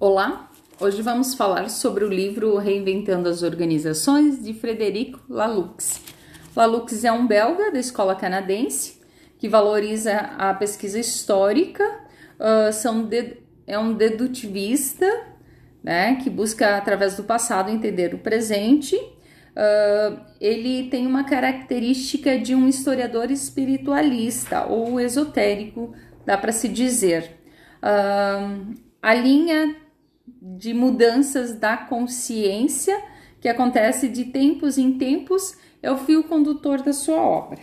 Olá, hoje vamos falar sobre o livro Reinventando as Organizações de Frederico Laloux. Laloux é um belga da escola canadense que valoriza a pesquisa histórica, uh, são de, é um dedutivista né, que busca, através do passado, entender o presente. Uh, ele tem uma característica de um historiador espiritualista ou esotérico, dá para se dizer. Uh, a linha de mudanças da consciência que acontece de tempos em tempos é o fio condutor da sua obra.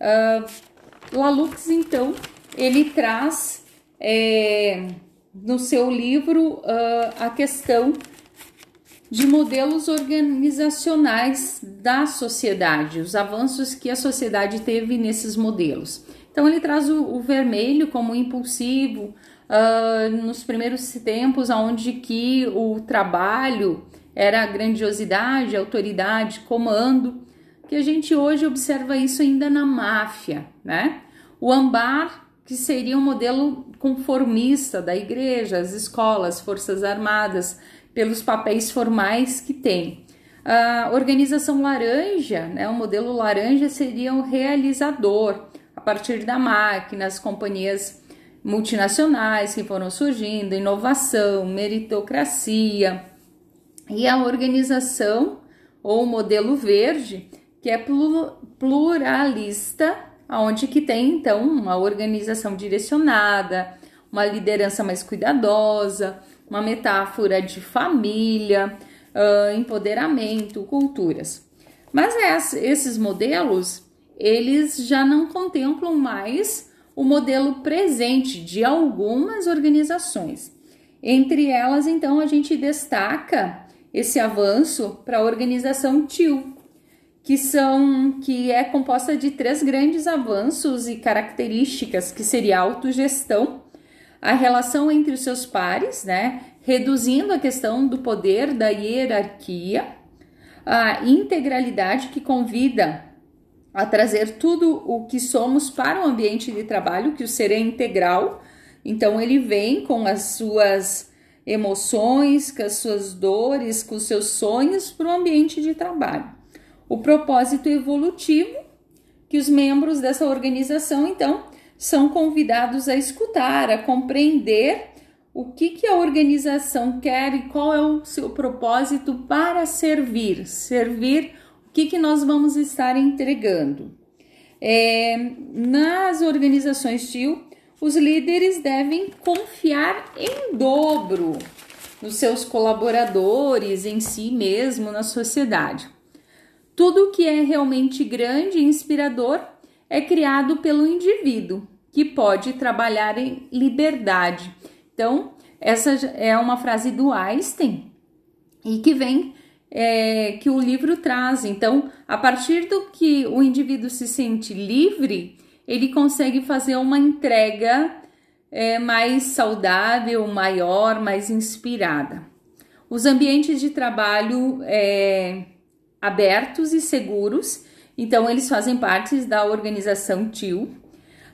Uh, Lalux, então, ele traz é, no seu livro uh, a questão de modelos organizacionais da sociedade, os avanços que a sociedade teve nesses modelos. Então, ele traz o, o vermelho como impulsivo, uh, nos primeiros tempos, onde que o trabalho era grandiosidade, autoridade, comando, que a gente hoje observa isso ainda na máfia, né? O ambar, que seria um modelo conformista da igreja, as escolas, forças armadas, pelos papéis formais que tem. A organização laranja, né, o modelo laranja seria o realizador, a partir da máquina, as companhias multinacionais que foram surgindo, inovação, meritocracia e a organização ou modelo verde, que é pluralista, onde que tem então uma organização direcionada, uma liderança mais cuidadosa, uma metáfora de família, empoderamento, culturas. Mas esses modelos, eles já não contemplam mais o modelo presente de algumas organizações. Entre elas, então, a gente destaca esse avanço para a organização TIL, que são que é composta de três grandes avanços e características, que seria a autogestão, a relação entre os seus pares, né, reduzindo a questão do poder da hierarquia, a integralidade que convida a trazer tudo o que somos para o ambiente de trabalho, que o ser é integral. Então ele vem com as suas emoções, com as suas dores, com os seus sonhos para o ambiente de trabalho. O propósito evolutivo que os membros dessa organização então são convidados a escutar, a compreender o que, que a organização quer e qual é o seu propósito para servir, servir que, que nós vamos estar entregando? É, nas organizações TIL, os líderes devem confiar em dobro nos seus colaboradores, em si mesmo, na sociedade. Tudo que é realmente grande e inspirador é criado pelo indivíduo, que pode trabalhar em liberdade. Então, essa é uma frase do Einstein e que vem é, que o livro traz. Então, a partir do que o indivíduo se sente livre, ele consegue fazer uma entrega é, mais saudável, maior, mais inspirada. Os ambientes de trabalho é, abertos e seguros, então eles fazem parte da organização TIL.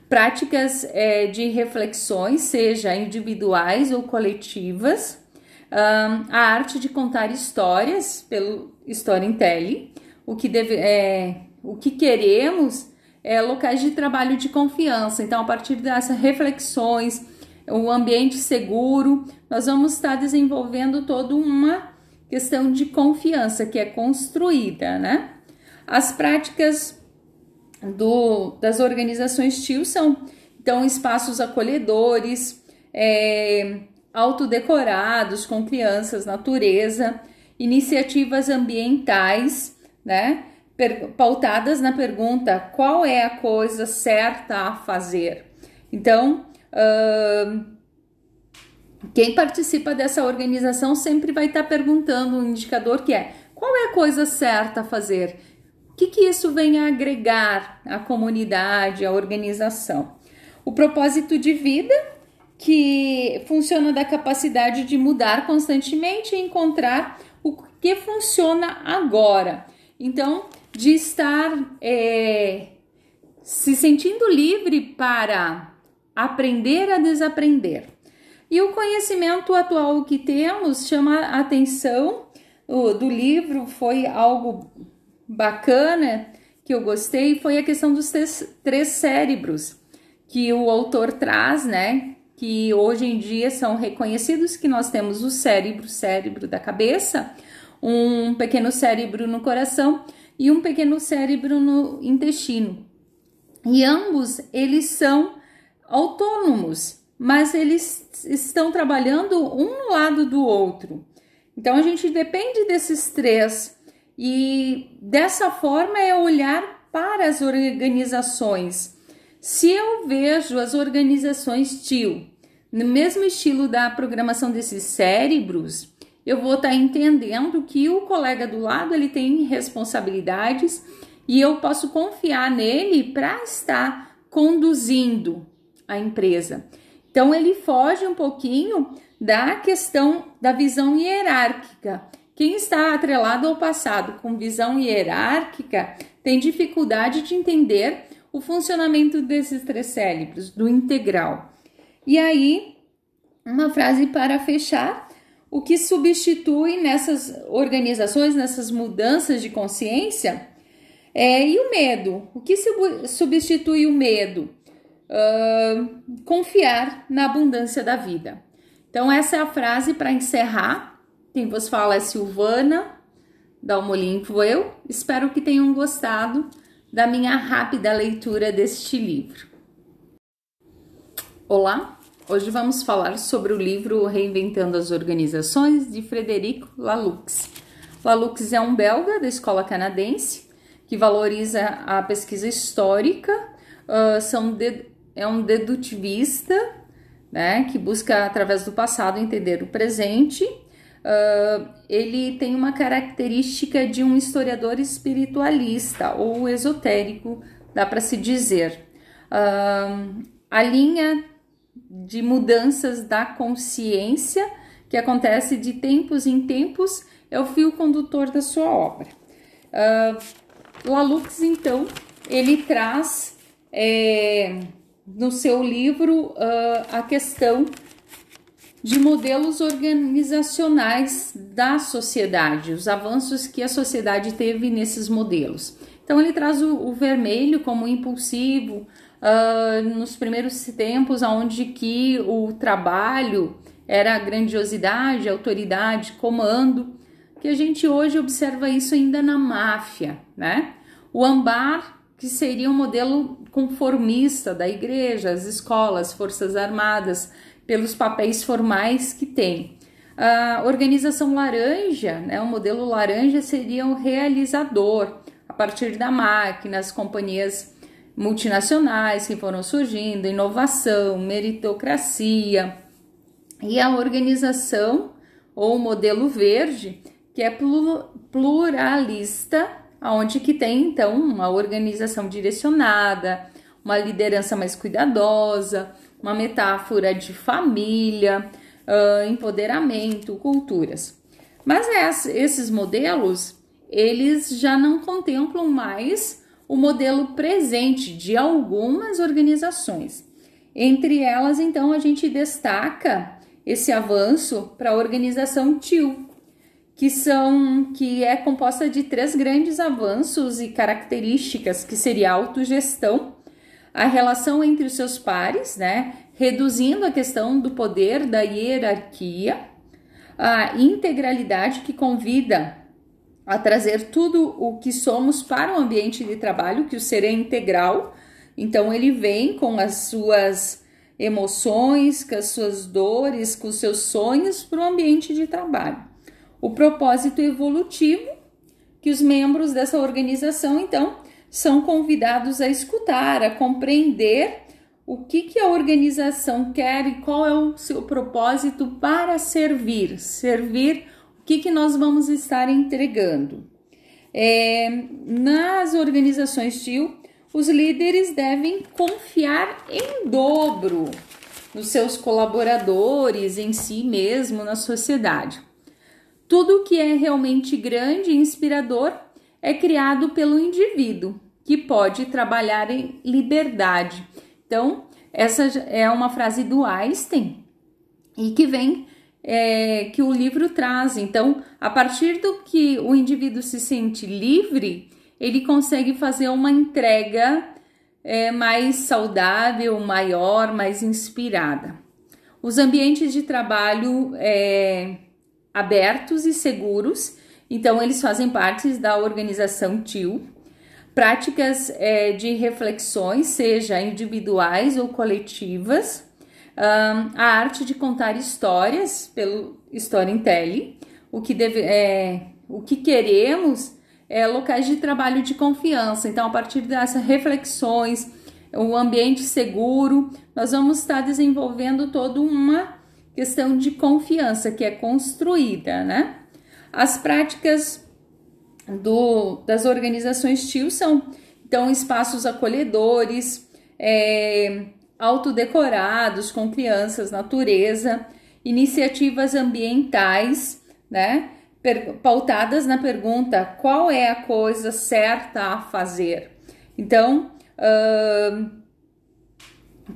Práticas é, de reflexões, seja individuais ou coletivas, um, a arte de contar histórias pelo storytelling, o que deve, é, o que queremos é locais de trabalho de confiança. Então, a partir dessas reflexões, o ambiente seguro, nós vamos estar desenvolvendo toda uma questão de confiança que é construída, né? As práticas do, das organizações TIL são então espaços acolhedores, é, autodecorados com crianças, natureza, iniciativas ambientais, né? pautadas na pergunta qual é a coisa certa a fazer. Então, uh, quem participa dessa organização sempre vai estar tá perguntando um indicador que é qual é a coisa certa a fazer? O que, que isso vem a agregar à comunidade, à organização? O propósito de vida que funciona da capacidade de mudar constantemente e encontrar o que funciona agora. Então, de estar é, se sentindo livre para aprender a desaprender. E o conhecimento atual que temos chama a atenção o, do livro, foi algo bacana que eu gostei, foi a questão dos três, três cérebros que o autor traz, né? Que hoje em dia são reconhecidos que nós temos o cérebro, cérebro da cabeça, um pequeno cérebro no coração e um pequeno cérebro no intestino. E ambos eles são autônomos, mas eles estão trabalhando um no lado do outro. Então a gente depende desses três e dessa forma é olhar para as organizações. Se eu vejo as organizações TIL no mesmo estilo da programação desses cérebros, eu vou estar tá entendendo que o colega do lado ele tem responsabilidades e eu posso confiar nele para estar conduzindo a empresa. Então ele foge um pouquinho da questão da visão hierárquica. Quem está atrelado ao passado com visão hierárquica tem dificuldade de entender o funcionamento desses três cérebros, do integral. E aí, uma frase para fechar: o que substitui nessas organizações, nessas mudanças de consciência, é e o medo. O que substitui o medo? Uh, confiar na abundância da vida. Então, essa é a frase para encerrar. Quem vos fala é Silvana, da Almolim eu. Espero que tenham gostado da minha rápida leitura deste livro. Olá, hoje vamos falar sobre o livro Reinventando as Organizações de Frederico Laloux. Laloux é um belga da escola canadense que valoriza a pesquisa histórica, é um dedutivista, né, que busca através do passado entender o presente. Uh, ele tem uma característica de um historiador espiritualista ou esotérico, dá para se dizer. Uh, a linha de mudanças da consciência que acontece de tempos em tempos é o fio condutor da sua obra. Uh, Lalux, então, ele traz é, no seu livro uh, a questão de modelos organizacionais da sociedade, os avanços que a sociedade teve nesses modelos. Então, ele traz o, o vermelho como impulsivo, uh, nos primeiros tempos, onde que o trabalho era grandiosidade, autoridade, comando, que a gente hoje observa isso ainda na máfia, né? O ambar, que seria um modelo conformista da igreja, as escolas, forças armadas, pelos papéis formais que tem. A organização laranja, né, o modelo laranja seria o realizador, a partir da máquina, as companhias multinacionais que foram surgindo, inovação, meritocracia. E a organização ou modelo verde que é pluralista, onde que tem então uma organização direcionada, uma liderança mais cuidadosa, uma metáfora de família, uh, empoderamento, culturas. Mas esses modelos, eles já não contemplam mais o modelo presente de algumas organizações. Entre elas, então, a gente destaca esse avanço para a organização TIL, que são que é composta de três grandes avanços e características, que seria autogestão, a relação entre os seus pares, né, reduzindo a questão do poder da hierarquia, a integralidade que convida a trazer tudo o que somos para o ambiente de trabalho, que o ser é integral. Então ele vem com as suas emoções, com as suas dores, com os seus sonhos para o ambiente de trabalho o propósito evolutivo que os membros dessa organização, então, são convidados a escutar, a compreender o que, que a organização quer e qual é o seu propósito para servir. Servir, o que, que nós vamos estar entregando. É, nas organizações TIL, os líderes devem confiar em dobro nos seus colaboradores, em si mesmo, na sociedade. Tudo que é realmente grande e inspirador é criado pelo indivíduo, que pode trabalhar em liberdade. Então, essa é uma frase do Einstein, e que vem é, que o livro traz. Então, a partir do que o indivíduo se sente livre, ele consegue fazer uma entrega é, mais saudável, maior, mais inspirada. Os ambientes de trabalho é, abertos e seguros, então eles fazem parte da organização TIL. Práticas é, de reflexões, seja individuais ou coletivas, um, a arte de contar histórias pelo storytelling, o que, deve, é, o que queremos é locais de trabalho de confiança. Então, a partir dessas reflexões, o ambiente seguro, nós vamos estar desenvolvendo toda uma questão de confiança que é construída, né? As práticas do, das organizações TIL são então espaços acolhedores, é, autodecorados com crianças, natureza, iniciativas ambientais, né? Pautadas na pergunta qual é a coisa certa a fazer. Então, uh,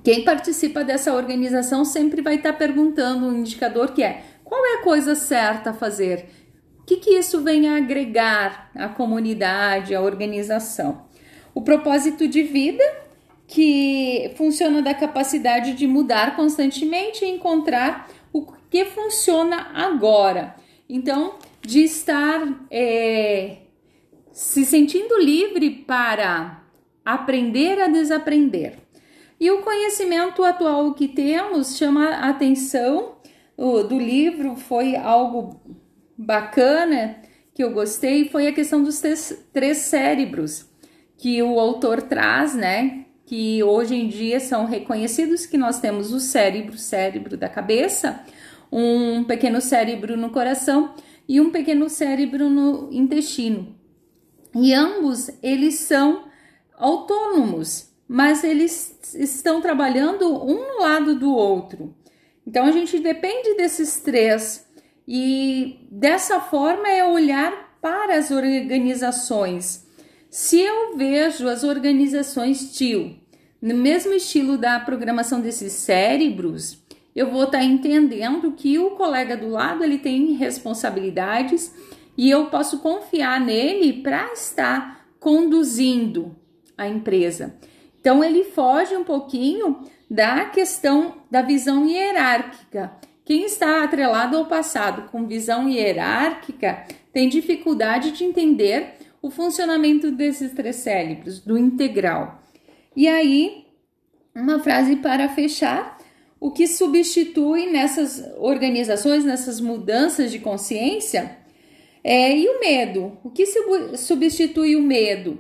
quem participa dessa organização sempre vai estar perguntando um indicador que é qual é a coisa certa a fazer? Que, que isso vem a agregar à comunidade, à organização? O propósito de vida que funciona da capacidade de mudar constantemente e encontrar o que funciona agora. Então, de estar é, se sentindo livre para aprender a desaprender. E o conhecimento atual que temos chama a atenção o, do livro, foi algo bacana que eu gostei, foi a questão dos três, cérebros que o autor traz, né? que hoje em dia são reconhecidos que nós temos o cérebro, cérebro da cabeça, um pequeno cérebro no coração e um pequeno cérebro no intestino. E ambos eles são autônomos, mas eles estão trabalhando um no lado do outro. Então a gente depende desses três e dessa forma é olhar para as organizações se eu vejo as organizações TIL no mesmo estilo da programação desses cérebros, eu vou estar tá entendendo que o colega do lado ele tem responsabilidades e eu posso confiar nele para estar conduzindo a empresa. Então ele foge um pouquinho da questão da visão hierárquica. Quem está atrelado ao passado com visão hierárquica tem dificuldade de entender o funcionamento desses três cérebros, do integral. E aí, uma frase para fechar: o que substitui nessas organizações, nessas mudanças de consciência, é e o medo. O que substitui o medo?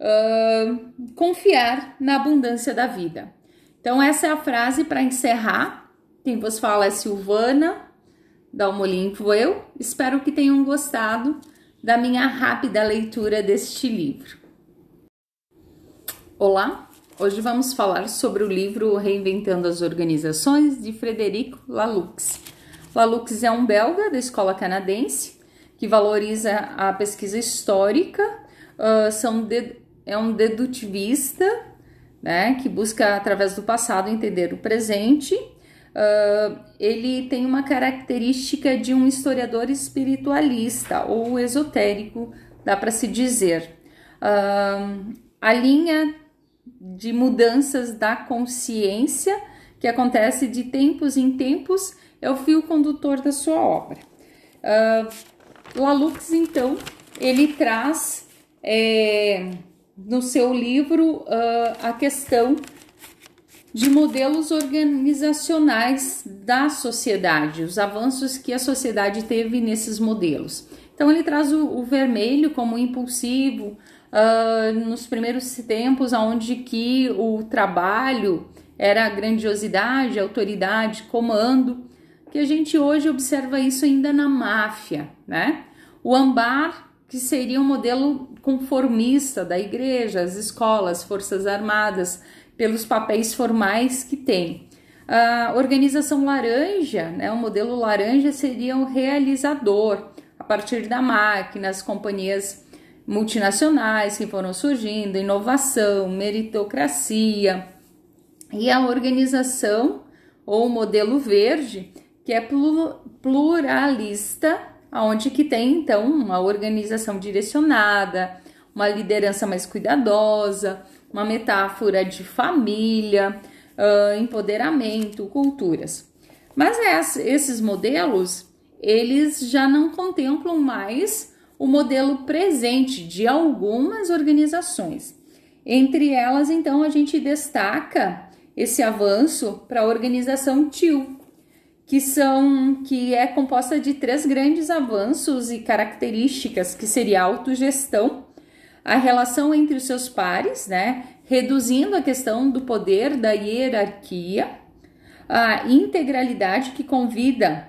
Uh, confiar na abundância da vida. Então, essa é a frase para encerrar. Quem vos fala é Silvana Dalmolimpo, eu. Espero que tenham gostado da minha rápida leitura deste livro. Olá, hoje vamos falar sobre o livro Reinventando as Organizações de Frederico Laloux. Laloux é um belga da escola canadense que valoriza a pesquisa histórica, uh, são de, é um dedutivista né, que busca, através do passado, entender o presente Uh, ele tem uma característica de um historiador espiritualista ou esotérico, dá para se dizer. Uh, a linha de mudanças da consciência que acontece de tempos em tempos é o fio condutor da sua obra. Uh, Lalux, então, ele traz é, no seu livro a questão de modelos organizacionais da sociedade, os avanços que a sociedade teve nesses modelos. Então, ele traz o, o vermelho como impulsivo, uh, nos primeiros tempos, onde que o trabalho era grandiosidade, autoridade, comando, que a gente hoje observa isso ainda na máfia, né? O ambar, que seria um modelo conformista da igreja, as escolas, forças armadas, pelos papéis formais que tem. A organização laranja, né, o modelo laranja seria o realizador a partir da máquina, as companhias multinacionais que foram surgindo, inovação, meritocracia. E a organização ou modelo verde que é pluralista, onde que tem então uma organização direcionada, uma liderança mais cuidadosa, uma metáfora de família, uh, empoderamento, culturas. Mas esses modelos, eles já não contemplam mais o modelo presente de algumas organizações. Entre elas, então, a gente destaca esse avanço para a organização TIL, que são que é composta de três grandes avanços e características, que seria autogestão, a relação entre os seus pares, né, reduzindo a questão do poder da hierarquia, a integralidade que convida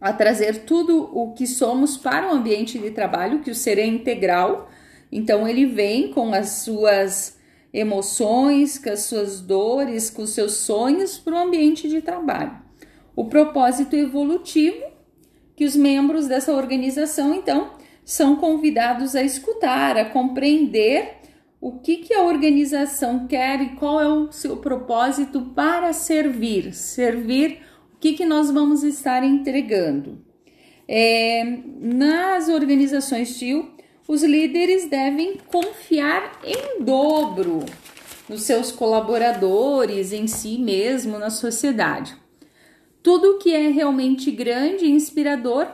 a trazer tudo o que somos para o ambiente de trabalho, que o ser é integral. Então ele vem com as suas emoções, com as suas dores, com os seus sonhos para o ambiente de trabalho o propósito evolutivo que os membros dessa organização então são convidados a escutar, a compreender o que, que a organização quer e qual é o seu propósito para servir, servir o que, que nós vamos estar entregando. É, nas organizações TIO, os líderes devem confiar em dobro nos seus colaboradores, em si mesmo, na sociedade. Tudo que é realmente grande e inspirador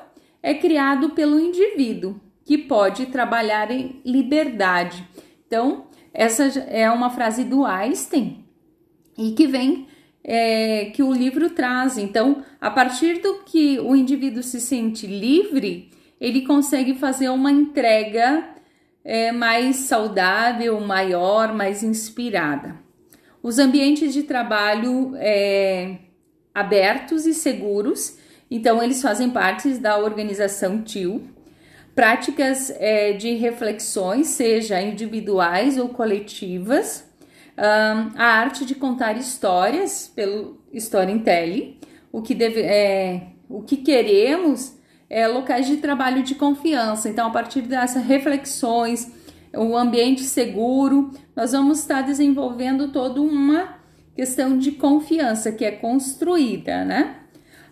é criado pelo indivíduo, que pode trabalhar em liberdade. Então, essa é uma frase do Einstein e que vem é, que o livro traz. Então, a partir do que o indivíduo se sente livre, ele consegue fazer uma entrega é, mais saudável, maior, mais inspirada. Os ambientes de trabalho é, abertos e seguros. Então, eles fazem parte da organização TIL. Práticas é, de reflexões, seja individuais ou coletivas. Um, a arte de contar histórias pelo storytelling. O que, deve, é, o que queremos é locais de trabalho de confiança. Então, a partir dessas reflexões, o ambiente seguro, nós vamos estar desenvolvendo toda uma questão de confiança que é construída, né?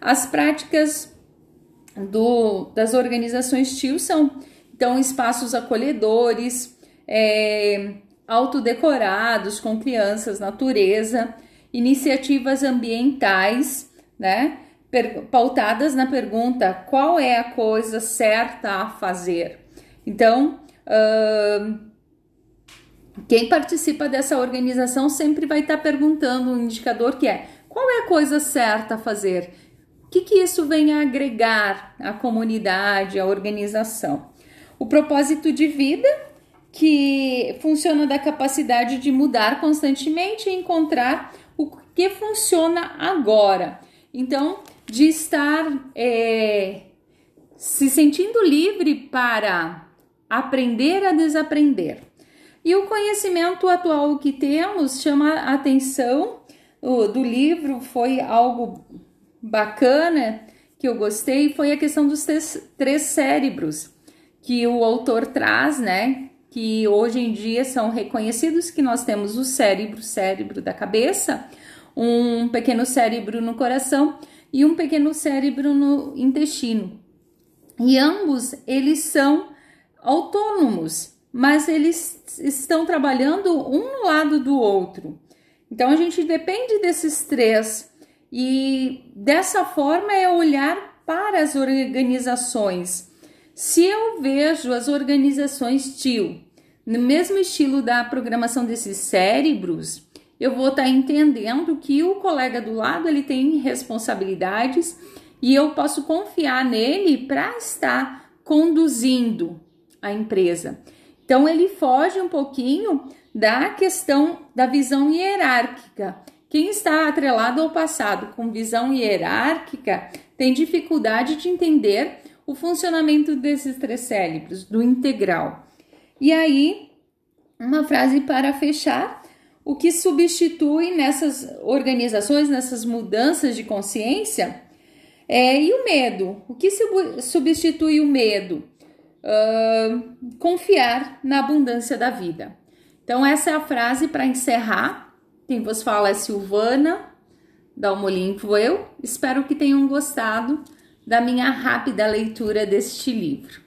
As práticas do, das organizações TIL são então espaços acolhedores, é, autodecorados com crianças, natureza, iniciativas ambientais, né? pautadas na pergunta qual é a coisa certa a fazer. Então, uh, quem participa dessa organização sempre vai estar perguntando um indicador que é qual é a coisa certa a fazer? O que, que isso vem a agregar à comunidade, à organização? O propósito de vida, que funciona da capacidade de mudar constantemente e encontrar o que funciona agora. Então, de estar é, se sentindo livre para aprender a desaprender. E o conhecimento atual que temos chama a atenção do livro, foi algo bacana que eu gostei, foi a questão dos três, cérebros que o autor traz, né? Que hoje em dia são reconhecidos que nós temos o cérebro, cérebro da cabeça, um pequeno cérebro no coração e um pequeno cérebro no intestino. E ambos eles são autônomos mas eles estão trabalhando um no lado do outro. Então a gente depende desses três e dessa forma é olhar para as organizações. Se eu vejo as organizações TIL no mesmo estilo da programação desses cérebros, eu vou estar tá entendendo que o colega do lado ele tem responsabilidades e eu posso confiar nele para estar conduzindo a empresa. Então ele foge um pouquinho da questão da visão hierárquica. Quem está atrelado ao passado com visão hierárquica tem dificuldade de entender o funcionamento desses três cérebros, do integral. E aí, uma frase para fechar: o que substitui nessas organizações, nessas mudanças de consciência, é e o medo. O que substitui o medo? uh, confiar na abundância da vida. Então, essa é a frase para encerrar. Quem vos fala é Silvana, Dalmo Limpo eu. Espero que tenham gostado da minha rápida leitura deste livro.